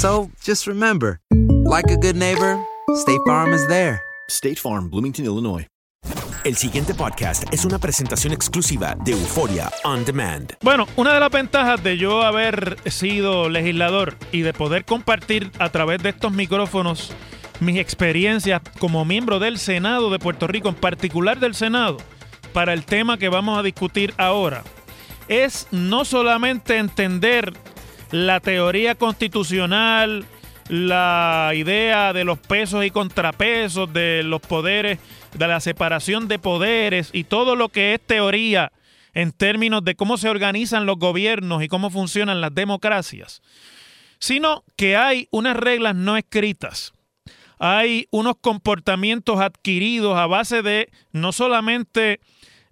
So just remember, like a good neighbor, State Farm is there. State Farm, Bloomington, Illinois. El siguiente podcast es una presentación exclusiva de Euforia On Demand. Bueno, una de las ventajas de yo haber sido legislador y de poder compartir a través de estos micrófonos mis experiencias como miembro del Senado de Puerto Rico, en particular del Senado, para el tema que vamos a discutir ahora, es no solamente entender la teoría constitucional, la idea de los pesos y contrapesos, de los poderes, de la separación de poderes y todo lo que es teoría en términos de cómo se organizan los gobiernos y cómo funcionan las democracias, sino que hay unas reglas no escritas. Hay unos comportamientos adquiridos a base de no solamente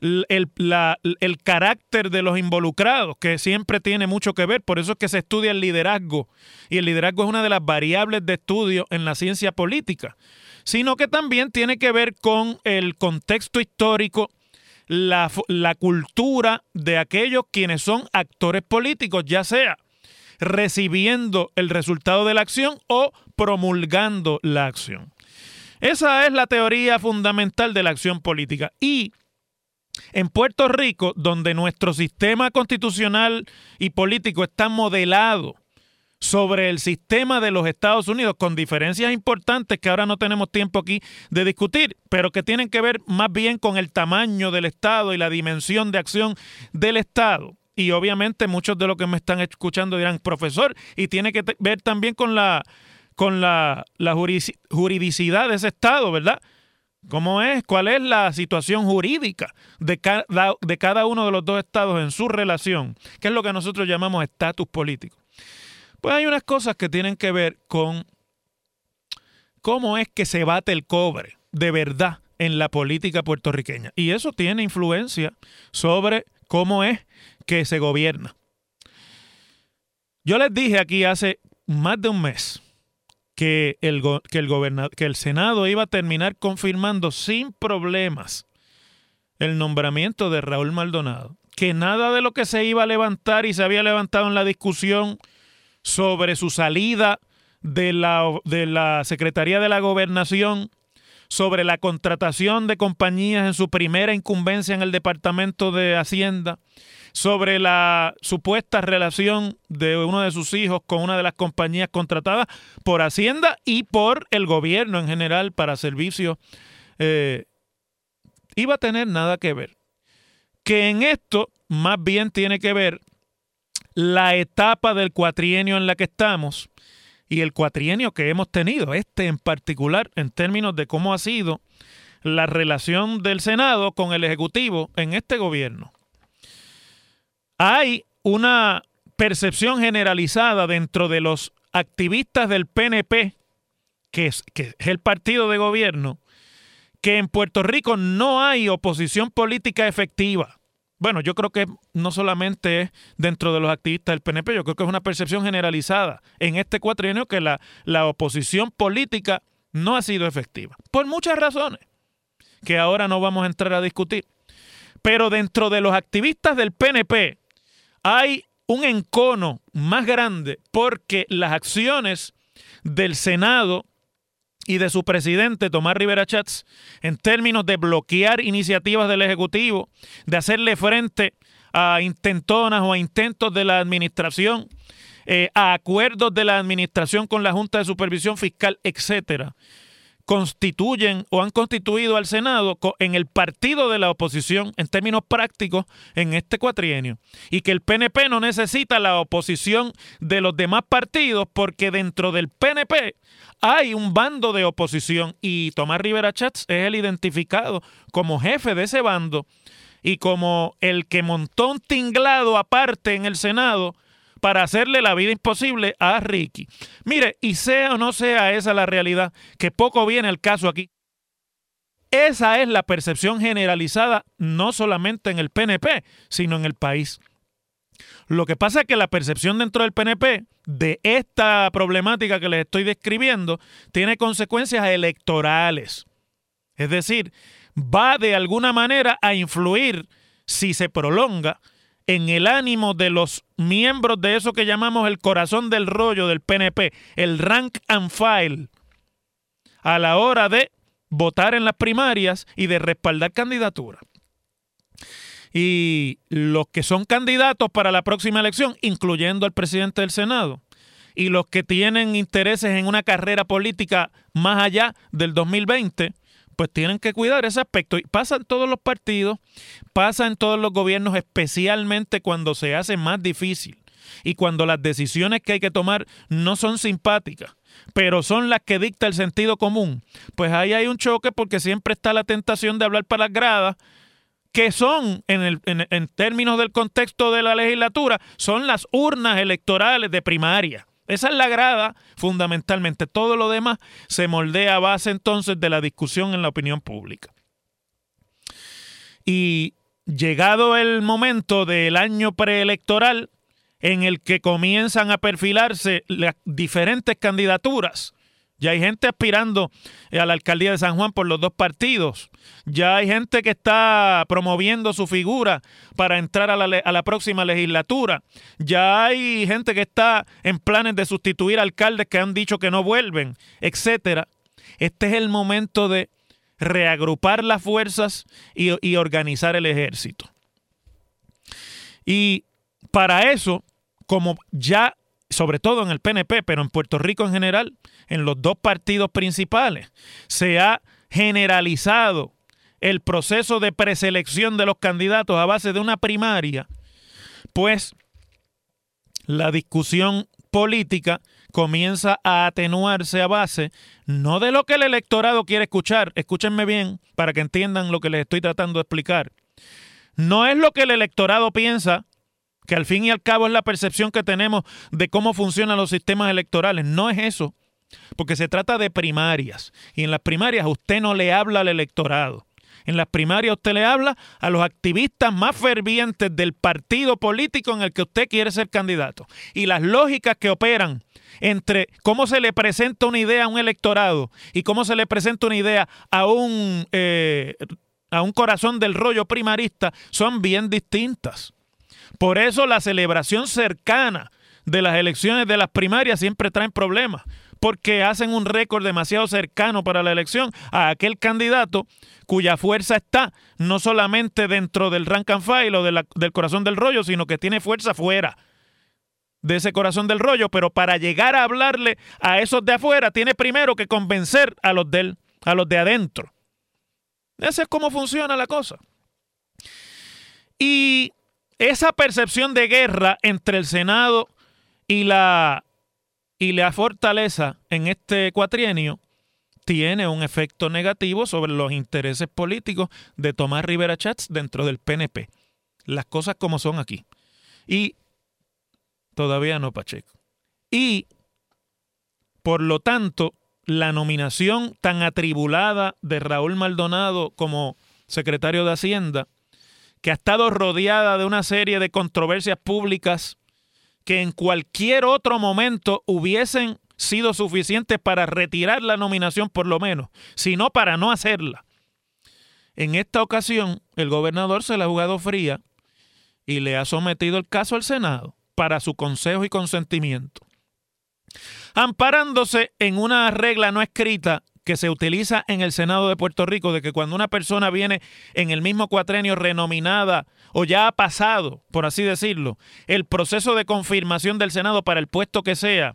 el, el- carácter de los involucrados, que siempre tiene mucho que ver, por eso es que se estudia el liderazgo, y el liderazgo es una de las variables de estudio en la ciencia política, sino que también tiene que ver con el contexto histórico, la, la cultura de aquellos quienes son actores políticos, ya sea recibiendo el resultado de la acción o promulgando la acción. Esa es la teoría fundamental de la acción política. Y en Puerto Rico, donde nuestro sistema constitucional y político está modelado sobre el sistema de los Estados Unidos, con diferencias importantes que ahora no tenemos tiempo aquí de discutir, pero que tienen que ver más bien con el tamaño del Estado y la dimensión de acción del Estado. Y obviamente muchos de los que me están escuchando dirán, profesor, y tiene que ver también con la, con la, la juridicidad de ese Estado, ¿verdad? ¿Cómo es? ¿Cuál es la situación jurídica de cada, de cada uno de los dos estados en su relación? ¿Qué es lo que nosotros llamamos estatus político? Pues hay unas cosas que tienen que ver con cómo es que se bate el cobre de verdad en la política puertorriqueña. Y eso tiene influencia sobre cómo es que se gobierna. Yo les dije aquí hace más de un mes que el, que el Senado iba a terminar confirmando sin problemas el nombramiento de Raúl Maldonado. Que nada de lo que se iba a levantar y se había levantado en la discusión sobre su salida de la, de la Secretaría de la Gobernación, sobre la contratación de compañías en su primera incumbencia en el Departamento de Hacienda, sobre la supuesta relación de uno de sus hijos con una de las compañías contratadas por Hacienda y por el gobierno en general para servicios, eh, iba a tener nada que ver. Que en esto más bien tiene que ver la etapa del cuatrienio en la que estamos y el cuatrienio que hemos tenido, este en particular, en términos de cómo ha sido la relación del Senado con el Ejecutivo en este gobierno. Hay una percepción generalizada dentro de los activistas del PNP, que es, el partido de gobierno, que en Puerto Rico no hay oposición política efectiva. Bueno, yo creo que no solamente es dentro de los activistas del PNP, yo creo que es una percepción generalizada en este cuatrienio que la, la oposición política no ha sido efectiva, por muchas razones, que ahora no vamos a entrar a discutir. Pero dentro de los activistas del PNP hay un encono más grande porque las acciones del Senado y de su presidente, Tomás Rivera Chats, en términos de bloquear iniciativas del Ejecutivo, de hacerle frente a intentonas o a intentos de la administración, eh, a acuerdos de la administración con la Junta de Supervisión Fiscal, etcétera constituyen o han constituido al Senado en el partido de la oposición en términos prácticos en este cuatrienio. Y que el PNP no necesita la oposición de los demás partidos porque dentro del PNP hay un bando de oposición. Y Tomás Rivera Chats es el identificado como jefe de ese bando y como el que montó un tinglado aparte en el Senado para hacerle la vida imposible a Ricky. Mire, y sea o no sea esa la realidad, que poco viene el caso aquí. Esa es la percepción generalizada no solamente en el PNP, sino en el país. Lo que pasa es que la percepción dentro del PNP de esta problemática que les estoy describiendo tiene consecuencias electorales. Es decir, va de alguna manera a influir si se prolonga en el ánimo de los miembros de eso que llamamos el corazón del rollo del PNP, el rank and file, a la hora de votar en las primarias y de respaldar candidaturas. Y los que son candidatos para la próxima elección, incluyendo al presidente del Senado, y los que tienen intereses en una carrera política más allá del 2020, pues tienen que cuidar ese aspecto. Y pasa en todos los partidos, pasa en todos los gobiernos, especialmente cuando se hace más difícil y cuando las decisiones que hay que tomar no son simpáticas, pero son las que dicta el sentido común. Pues ahí hay un choque porque siempre está la tentación de hablar para las gradas que son, en, el, en términos del contexto de la legislatura, son las urnas electorales de primaria. Esa es la grada fundamentalmente. Todo lo demás se moldea a base entonces de la discusión en la opinión pública. Y llegado el momento del año preelectoral en el que comienzan a perfilarse las diferentes candidaturas, ya hay gente aspirando a la alcaldía de San Juan por los dos partidos. Ya hay gente que está promoviendo su figura para entrar a la, próxima legislatura. Ya hay gente que está en planes de sustituir alcaldes que han dicho que no vuelven, etcétera. Este es el momento de reagrupar las fuerzas y organizar el ejército. Y para eso, como ya sobre todo en el PNP, pero en Puerto Rico en general, en los dos partidos principales, se ha generalizado el proceso de preselección de los candidatos a base de una primaria, pues la discusión política comienza a atenuarse a base no de lo que el electorado quiere escuchar, escúchenme bien para que entiendan lo que les estoy tratando de explicar. No es lo que el electorado piensa que al fin y al cabo es la percepción que tenemos de cómo funcionan los sistemas electorales. No es eso, porque se trata de primarias. Y en las primarias usted no le habla al electorado. En las primarias usted le habla a los activistas más fervientes del partido político en el que usted quiere ser candidato. Y las lógicas que operan entre cómo se le presenta una idea a un electorado y cómo se le presenta una idea a un, eh, a un corazón del rollo primarista son bien distintas. Por eso la celebración cercana de las elecciones de las primarias siempre traen problemas, porque hacen un récord demasiado cercano para la elección a aquel candidato cuya fuerza está no solamente dentro del rank and file o del corazón del rollo, sino que tiene fuerza fuera de ese corazón del rollo, pero para llegar a hablarle a esos de afuera tiene primero que convencer a los del, a los de adentro. Esa es cómo funciona la cosa. Y esa percepción de guerra entre el Senado y la y la fortaleza en este cuatrienio tiene un efecto negativo sobre los intereses políticos de Tomás Rivera Chats dentro del PNP. Las cosas como son aquí. Y todavía no Pacheco. Y por lo tanto, la nominación tan atribulada de Raúl Maldonado como secretario de Hacienda, que ha estado rodeada de una serie de controversias públicas que en cualquier otro momento hubiesen sido suficientes para retirar la nominación por lo menos, sino para no hacerla. En esta ocasión, el gobernador se la ha jugado fría y le ha sometido el caso al Senado para su consejo y consentimiento amparándose en una regla no escrita que se utiliza en el Senado de Puerto Rico, de que cuando una persona viene en el mismo cuatrenio renominada o ya ha pasado, por así decirlo, el proceso de confirmación del Senado para el puesto que sea,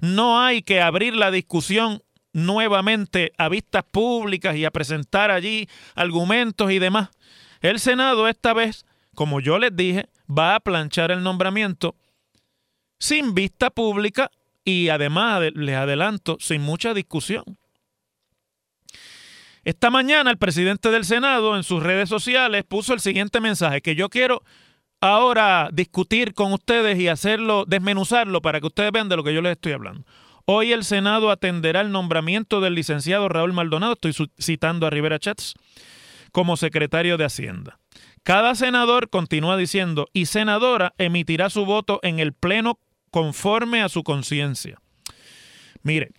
no hay que abrir la discusión nuevamente a vistas públicas y a presentar allí argumentos y demás. El Senado esta vez, como yo les dije, va a planchar el nombramiento sin vista pública y además les adelanto, sin mucha discusión. Esta mañana el presidente del Senado en sus redes sociales puso el siguiente mensaje que yo quiero ahora discutir con ustedes y hacerlo, desmenuzarlo para que ustedes vean de lo que yo les estoy hablando. Hoy el Senado atenderá el nombramiento del licenciado Raúl Maldonado, estoy citando a Rivera Chats, como secretario de Hacienda. Cada senador, continúa diciendo, y senadora emitirá su voto en el Pleno conforme a su conciencia. Mire,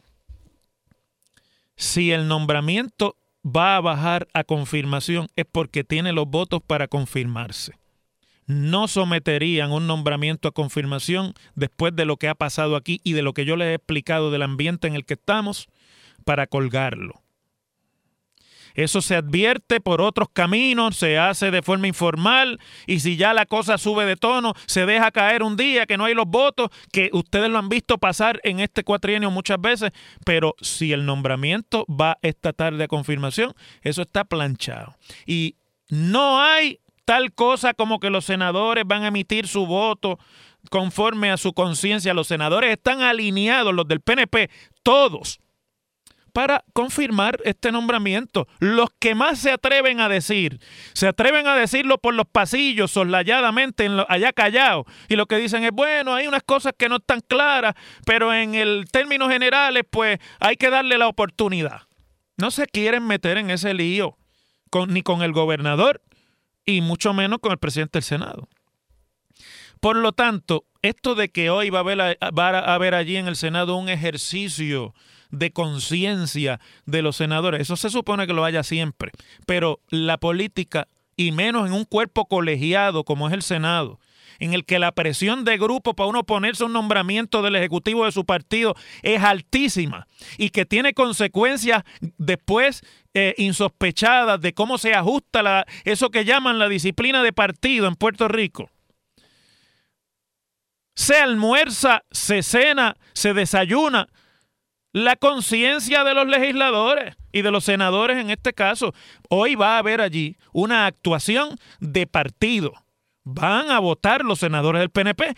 si el nombramiento va a bajar a confirmación es porque tiene los votos para confirmarse. No someterían un nombramiento a confirmación después de lo que ha pasado aquí y de lo que yo les he explicado del ambiente en el que estamos para colgarlo. Eso se advierte por otros caminos, se hace de forma informal y si ya la cosa sube de tono, se deja caer un día que no hay los votos, que ustedes lo han visto pasar en este cuatrienio muchas veces, pero si el nombramiento va esta tarde a confirmación, eso está planchado. Y no hay tal cosa como que los senadores van a emitir su voto conforme a su conciencia. Los senadores están alineados, los del PNP, todos para confirmar este nombramiento. Los que más se atreven a decir, se atreven a decirlo por los pasillos, soslayadamente, allá callado. Y lo que dicen es, bueno, hay unas cosas que no están claras, pero en el términos generales, pues hay que darle la oportunidad. No se quieren meter en ese lío ni con el gobernador y mucho menos con el presidente del Senado. Por lo tanto, esto de que hoy va a haber allí en el Senado un ejercicio de conciencia de los senadores. Eso se supone que lo haya siempre. Pero la política, y menos en un cuerpo colegiado como es el Senado, en el que la presión de grupo para uno ponerse un nombramiento del Ejecutivo de su partido es altísima y que tiene consecuencias después eh, insospechadas de cómo se ajusta eso que llaman la disciplina de partido en Puerto Rico. Se almuerza, se cena, se desayuna la conciencia de los legisladores y de los senadores en este caso. Hoy va a haber allí una actuación de partido. Van a votar los senadores del PNP,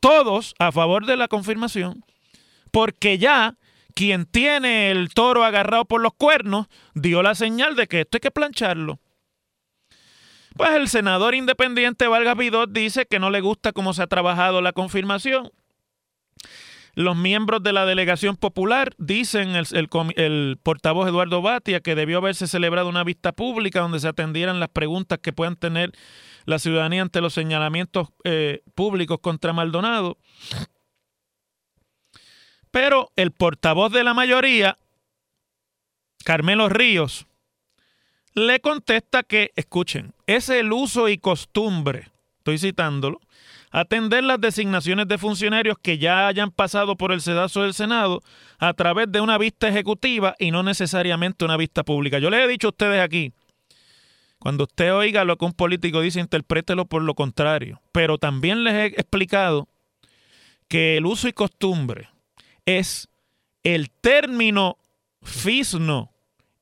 todos a favor de la confirmación, porque ya quien tiene el toro agarrado por los cuernos dio la señal de que esto hay que plancharlo. Pues el senador independiente Vargas Vidot dice que no le gusta cómo se ha trabajado la confirmación los miembros de la delegación popular dicen el, portavoz Eduardo Batia que debió haberse celebrado una vista pública donde se atendieran las preguntas que puedan tener la ciudadanía ante los señalamientos eh, públicos contra Maldonado. Pero el portavoz de la mayoría, Carmelo Ríos, le contesta que, escuchen, es el uso y costumbre, estoy citándolo, atender las designaciones de funcionarios que ya hayan pasado por el sedazo del Senado a través de una vista ejecutiva y no necesariamente una vista pública. Yo les he dicho a ustedes aquí, cuando usted oiga lo que un político dice, interprételo por lo contrario. Pero también les he explicado que el uso y costumbre es el término fisno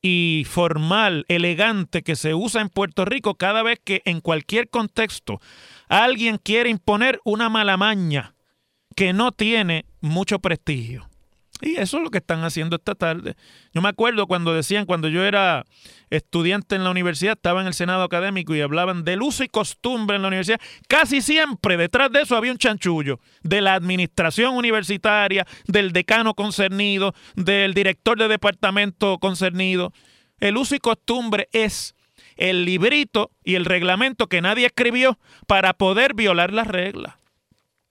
y formal, elegante que se usa en Puerto Rico cada vez que en cualquier contexto alguien quiere imponer una mala maña que no tiene mucho prestigio. Y eso es lo que están haciendo esta tarde. Yo me acuerdo cuando decían, cuando yo era estudiante en la universidad, estaba en el Senado académico y hablaban del uso y costumbre en la universidad. Casi siempre detrás de eso había un chanchullo de la administración universitaria, del decano concernido, del director de departamento concernido. El uso y costumbre es el librito y el reglamento que nadie escribió para poder violar las reglas.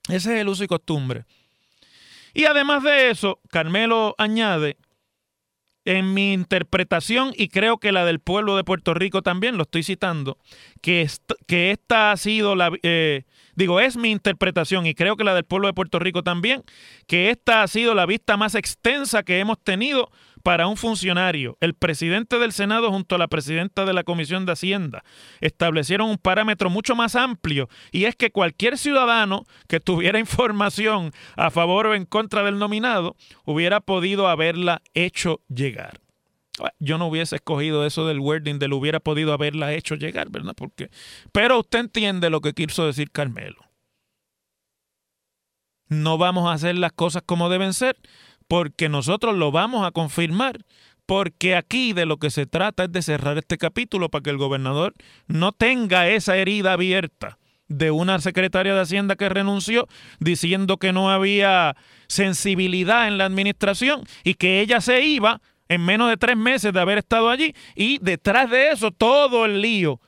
Ese es el uso y costumbre. Y además de eso, Carmelo añade, en mi interpretación, y creo que la del pueblo de Puerto Rico también, lo estoy citando, que, esta ha sido la... Eh, digo, es mi interpretación y creo que la del pueblo de Puerto Rico también, que esta ha sido la vista más extensa que hemos tenido para un funcionario. El presidente del Senado junto a la presidenta de la Comisión de Hacienda establecieron un parámetro mucho más amplio y es que cualquier ciudadano que tuviera información a favor o en contra del nominado hubiera podido haberla hecho llegar. Yo no hubiese escogido eso del wording del hubiera podido haberla hecho llegar, ¿verdad? Porque, pero usted entiende lo que quiso decir Carmelo. No vamos a hacer las cosas como deben ser porque nosotros lo vamos a confirmar, porque aquí de lo que se trata es de cerrar este capítulo para que el gobernador no tenga esa herida abierta de una secretaria de Hacienda que renunció diciendo que no había sensibilidad en la administración y que ella se iba en menos de tres meses de haber estado allí y detrás de eso todo el lío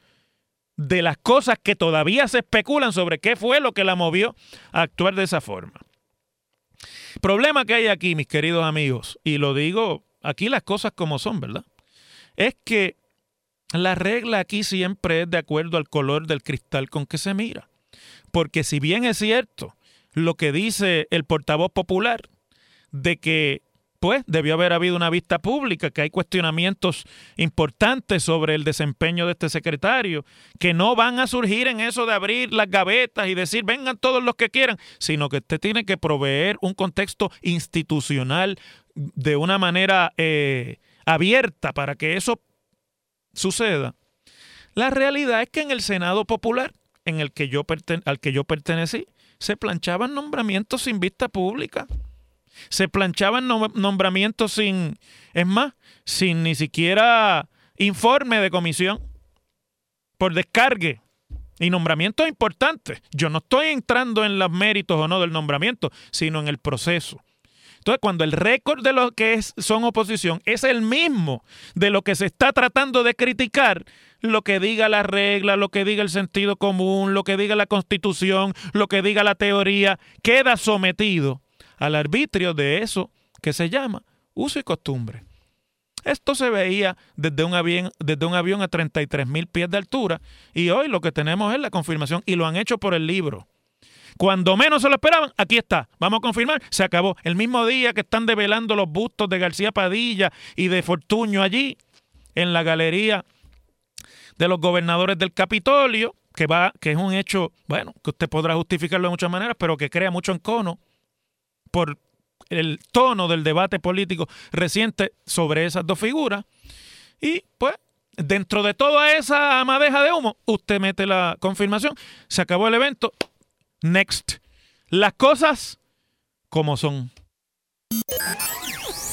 de las cosas que todavía se especulan sobre qué fue lo que la movió a actuar de esa forma. Problema que hay aquí, mis queridos amigos, y lo digo aquí las cosas como son, ¿verdad? Es que la regla aquí siempre es de acuerdo al color del cristal con que se mira. Porque si bien es cierto lo que dice el portavoz popular de que pues debió haber habido una vista pública, que hay cuestionamientos importantes sobre el desempeño de este secretario, que no van a surgir en eso de abrir las gavetas y decir vengan todos los que quieran, sino que usted tiene que proveer un contexto institucional de una manera eh, abierta para que eso suceda. La realidad es que en el Senado Popular, en el que yo al que yo pertenecí, se planchaban nombramientos sin vista pública. Se planchaban nombramientos sin, es más, sin ni siquiera informe de comisión, por descargue y nombramientos importantes. Yo no estoy entrando en los méritos o no del nombramiento, sino en el proceso. Entonces, cuando el récord de lo que es, son oposición es el mismo de lo que se está tratando de criticar, lo que diga la regla, lo que diga el sentido común, lo que diga la constitución, lo que diga la teoría, queda sometido al arbitrio de eso que se llama uso y costumbre. Esto se veía desde un avión, desde un avión a 33 mil pies de altura y hoy lo que tenemos es la confirmación y lo han hecho por el libro. Cuando menos se lo esperaban, aquí está. Vamos a confirmar, se acabó. El mismo día que están develando los bustos de García Padilla y de Fortuño allí, en la galería de los gobernadores del Capitolio, que, va, que es un hecho, bueno, que usted podrá justificarlo de muchas maneras, pero que crea mucho encono por el tono del debate político reciente sobre esas dos figuras. Y pues, dentro de toda esa madeja de humo, usted mete la confirmación, se acabó el evento, next. Las cosas como son.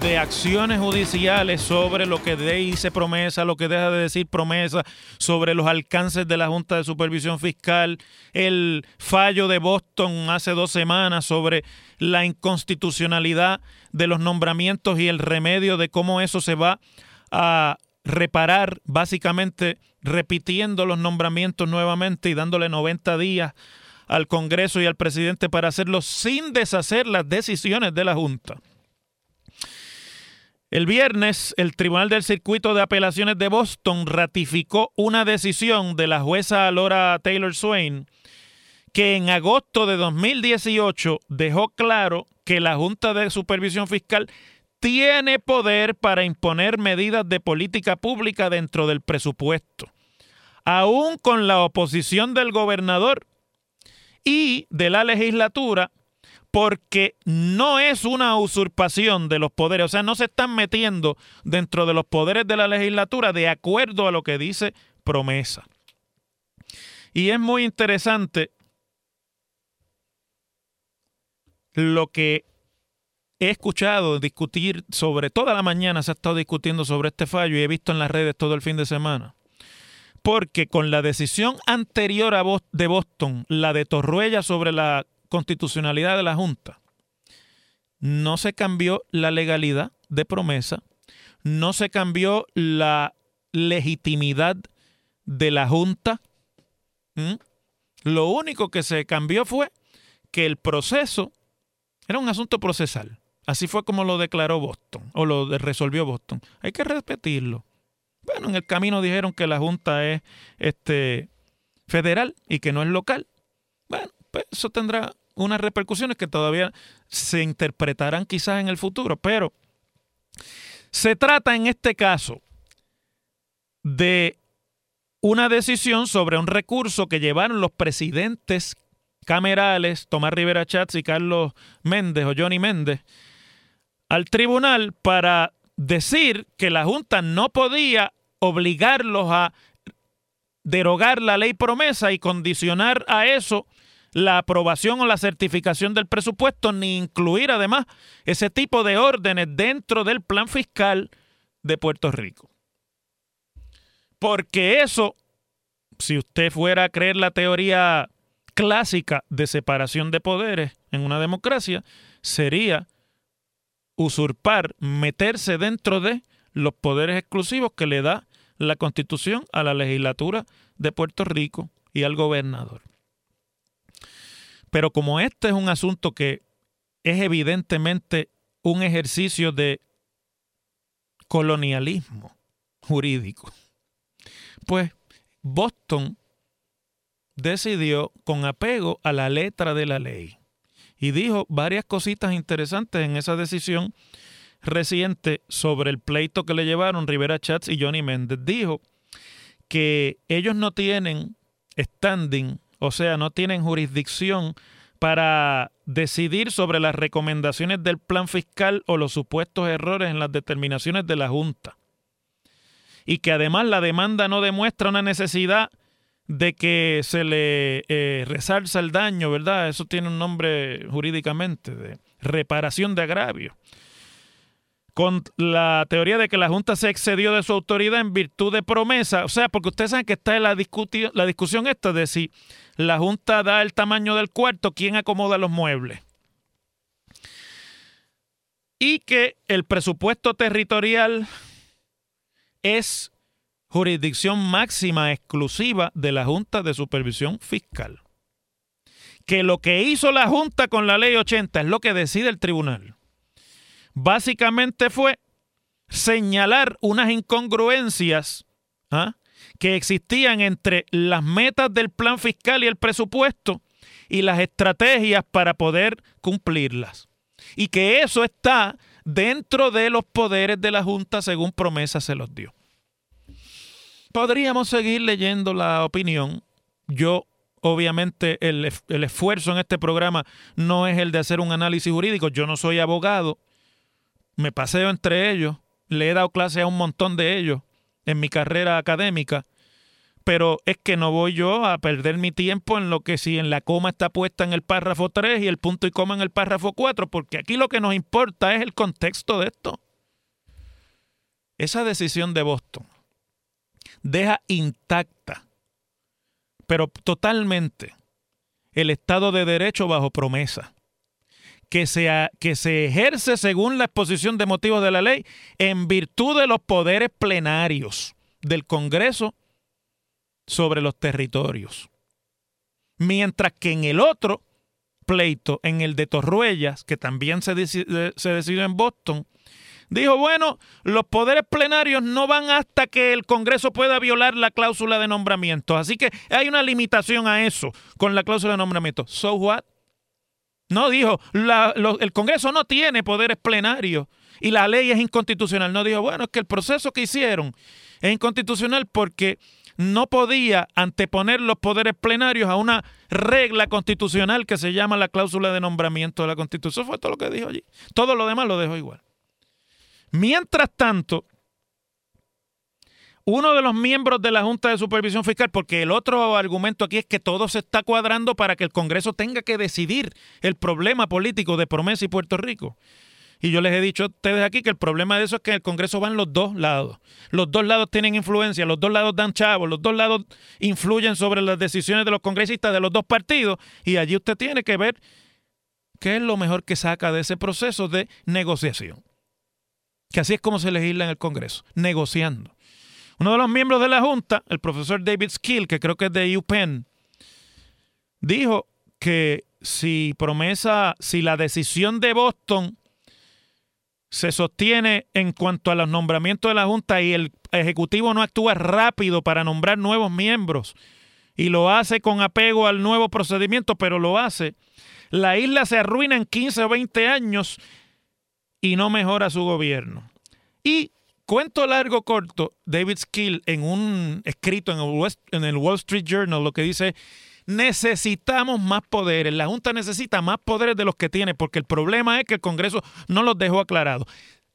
de acciones judiciales sobre lo que dice promesa, lo que deja de decir promesa, sobre los alcances de la Junta de Supervisión Fiscal, el fallo de Boston hace dos semanas sobre la inconstitucionalidad de los nombramientos y el remedio de cómo eso se va a reparar, básicamente repitiendo los nombramientos nuevamente y dándole 90 días al Congreso y al presidente para hacerlo sin deshacer las decisiones de la Junta. El viernes, el Tribunal del Circuito de Apelaciones de Boston ratificó una decisión de la jueza Laura Taylor Swain que en agosto de 2018 dejó claro que la Junta de Supervisión Fiscal tiene poder para imponer medidas de política pública dentro del presupuesto, aún con la oposición del gobernador y de la legislatura, porque no es una usurpación de los poderes, o sea, no se están metiendo dentro de los poderes de la legislatura de acuerdo a lo que dice promesa. Y es muy interesante lo que he escuchado discutir sobre, toda la mañana se ha estado discutiendo sobre este fallo y he visto en las redes todo el fin de semana. Porque con la decisión anterior a de Boston, la de Torruella sobre la constitucionalidad de la Junta, no se cambió la legalidad de promesa, no se cambió la legitimidad de la Junta. Lo único que se cambió fue que el proceso era un asunto procesal. Así fue como lo declaró Boston o lo resolvió Boston. Hay que repetirlo. Bueno, en el camino dijeron que la Junta es este, federal y que no es local. Bueno, pues eso tendrá unas repercusiones que todavía se interpretarán quizás en el futuro, pero se trata en este caso de una decisión sobre un recurso que llevaron los presidentes camerales, Tomás Rivera Chats y Carlos Méndez o Johnny Méndez, al tribunal para decir que la Junta no podía obligarlos a derogar la ley promesa y condicionar a eso la aprobación o la certificación del presupuesto, ni incluir además ese tipo de órdenes dentro del plan fiscal de Puerto Rico. Porque eso, si usted fuera a creer la teoría clásica de separación de poderes en una democracia sería usurpar, meterse dentro de los poderes exclusivos que le da la Constitución a la legislatura de Puerto Rico y al gobernador. Pero como este es un asunto que es evidentemente un ejercicio de colonialismo jurídico, pues Boston decidió con apego a la letra de la ley y dijo varias cositas interesantes en esa decisión reciente sobre el pleito que le llevaron Rivera Chats y Johnny Méndez. Dijo que ellos no tienen standing, o sea, no tienen jurisdicción para decidir sobre las recomendaciones del plan fiscal o los supuestos errores en las determinaciones de la Junta. Y que además la demanda no demuestra una necesidad de que se le eh, resalza el daño, ¿verdad? Eso tiene un nombre jurídicamente, de reparación de agravio. Con la teoría de que la Junta se excedió de su autoridad en virtud de promesa, o sea, porque ustedes saben que está en la, la discusión esta de si la Junta da el tamaño del cuarto, quién acomoda los muebles. Y que el presupuesto territorial es jurisdicción máxima exclusiva de la Junta de Supervisión Fiscal. Que lo que hizo la Junta con la ley 80 es lo que decide el tribunal. Básicamente fue señalar unas incongruencias ¿ah? que existían entre las metas del plan fiscal y el presupuesto y las estrategias para poder cumplirlas. Y que eso está dentro de los poderes de la Junta según promesa se los dio. Podríamos seguir leyendo la opinión. Yo, obviamente, el, esfuerzo en este programa no es el de hacer un análisis jurídico. Yo no soy abogado. Me paseo entre ellos. Le he dado clase a un montón de ellos en mi carrera académica. Pero es que no voy yo a perder mi tiempo en lo que si en la coma está puesta en el párrafo 3 y el punto y coma en el párrafo 4, porque aquí lo que nos importa es el contexto de esto. Esa decisión de Boston deja intacta, pero totalmente, el Estado de Derecho bajo promesa, que se, que se ejerce según la exposición de motivos de la ley en virtud de los poderes plenarios del Congreso sobre los territorios. Mientras que en el otro pleito, en el de Torruellas, que también se, se decidió en Boston, dijo, bueno, los poderes plenarios no van hasta que el Congreso pueda violar la cláusula de nombramiento. Así que hay una limitación a eso con la cláusula de nombramiento. So what? No dijo, el Congreso no tiene poderes plenarios y la ley es inconstitucional. No dijo, bueno, es que el proceso que hicieron es inconstitucional porque no podía anteponer los poderes plenarios a una regla constitucional que se llama la cláusula de nombramiento de la Constitución. Eso fue todo lo que dijo allí. Todo lo demás lo dejó igual. Mientras tanto, uno de los miembros de la Junta de Supervisión Fiscal, porque el otro argumento aquí es que todo se está cuadrando para que el Congreso tenga que decidir el problema político de Promesa y Puerto Rico. Y yo les he dicho a ustedes aquí que el problema de eso es que el Congreso van los dos lados. Los dos lados tienen influencia, los dos lados dan chavos, los dos lados influyen sobre las decisiones de los congresistas de los dos partidos y allí usted tiene que ver qué es lo mejor que saca de ese proceso de negociación. Que así es como se legisla en el Congreso, negociando. Uno de los miembros de la Junta, el profesor David Skill, que creo que es de UPenn, dijo que si promesa, si la decisión de Boston se sostiene en cuanto a los nombramientos de la Junta y el Ejecutivo no actúa rápido para nombrar nuevos miembros y lo hace con apego al nuevo procedimiento, pero lo hace, la isla se arruina en 15 o 20 años y no mejora su gobierno. Y cuento largo corto, David Skill en un escrito en el, en el Wall Street Journal lo que dice necesitamos más poderes. La Junta necesita más poderes de los que tiene, porque el problema es que el Congreso no los dejó aclarados.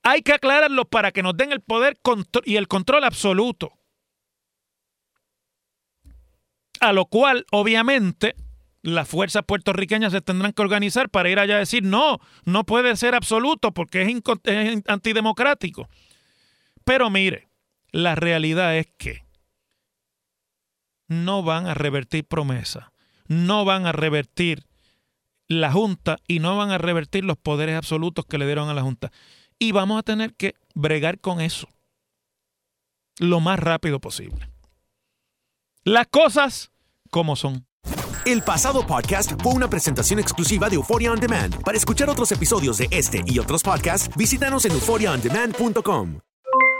Hay que aclararlos para que nos den el poder y el control absoluto. A lo cual, obviamente, las fuerzas puertorriqueñas se tendrán que organizar para ir allá a decir, no, no puede ser absoluto porque es, es antidemocrático. Pero mire, la realidad es que no van a revertir promesa, no van a revertir la Junta y no van a revertir los poderes absolutos que le dieron a la Junta. Y vamos a tener que bregar con eso lo más rápido posible. Las cosas como son. El pasado podcast fue una presentación exclusiva de Euphoria On Demand. Para escuchar otros episodios de este y otros podcasts, visítanos en euphoriaondemand.com.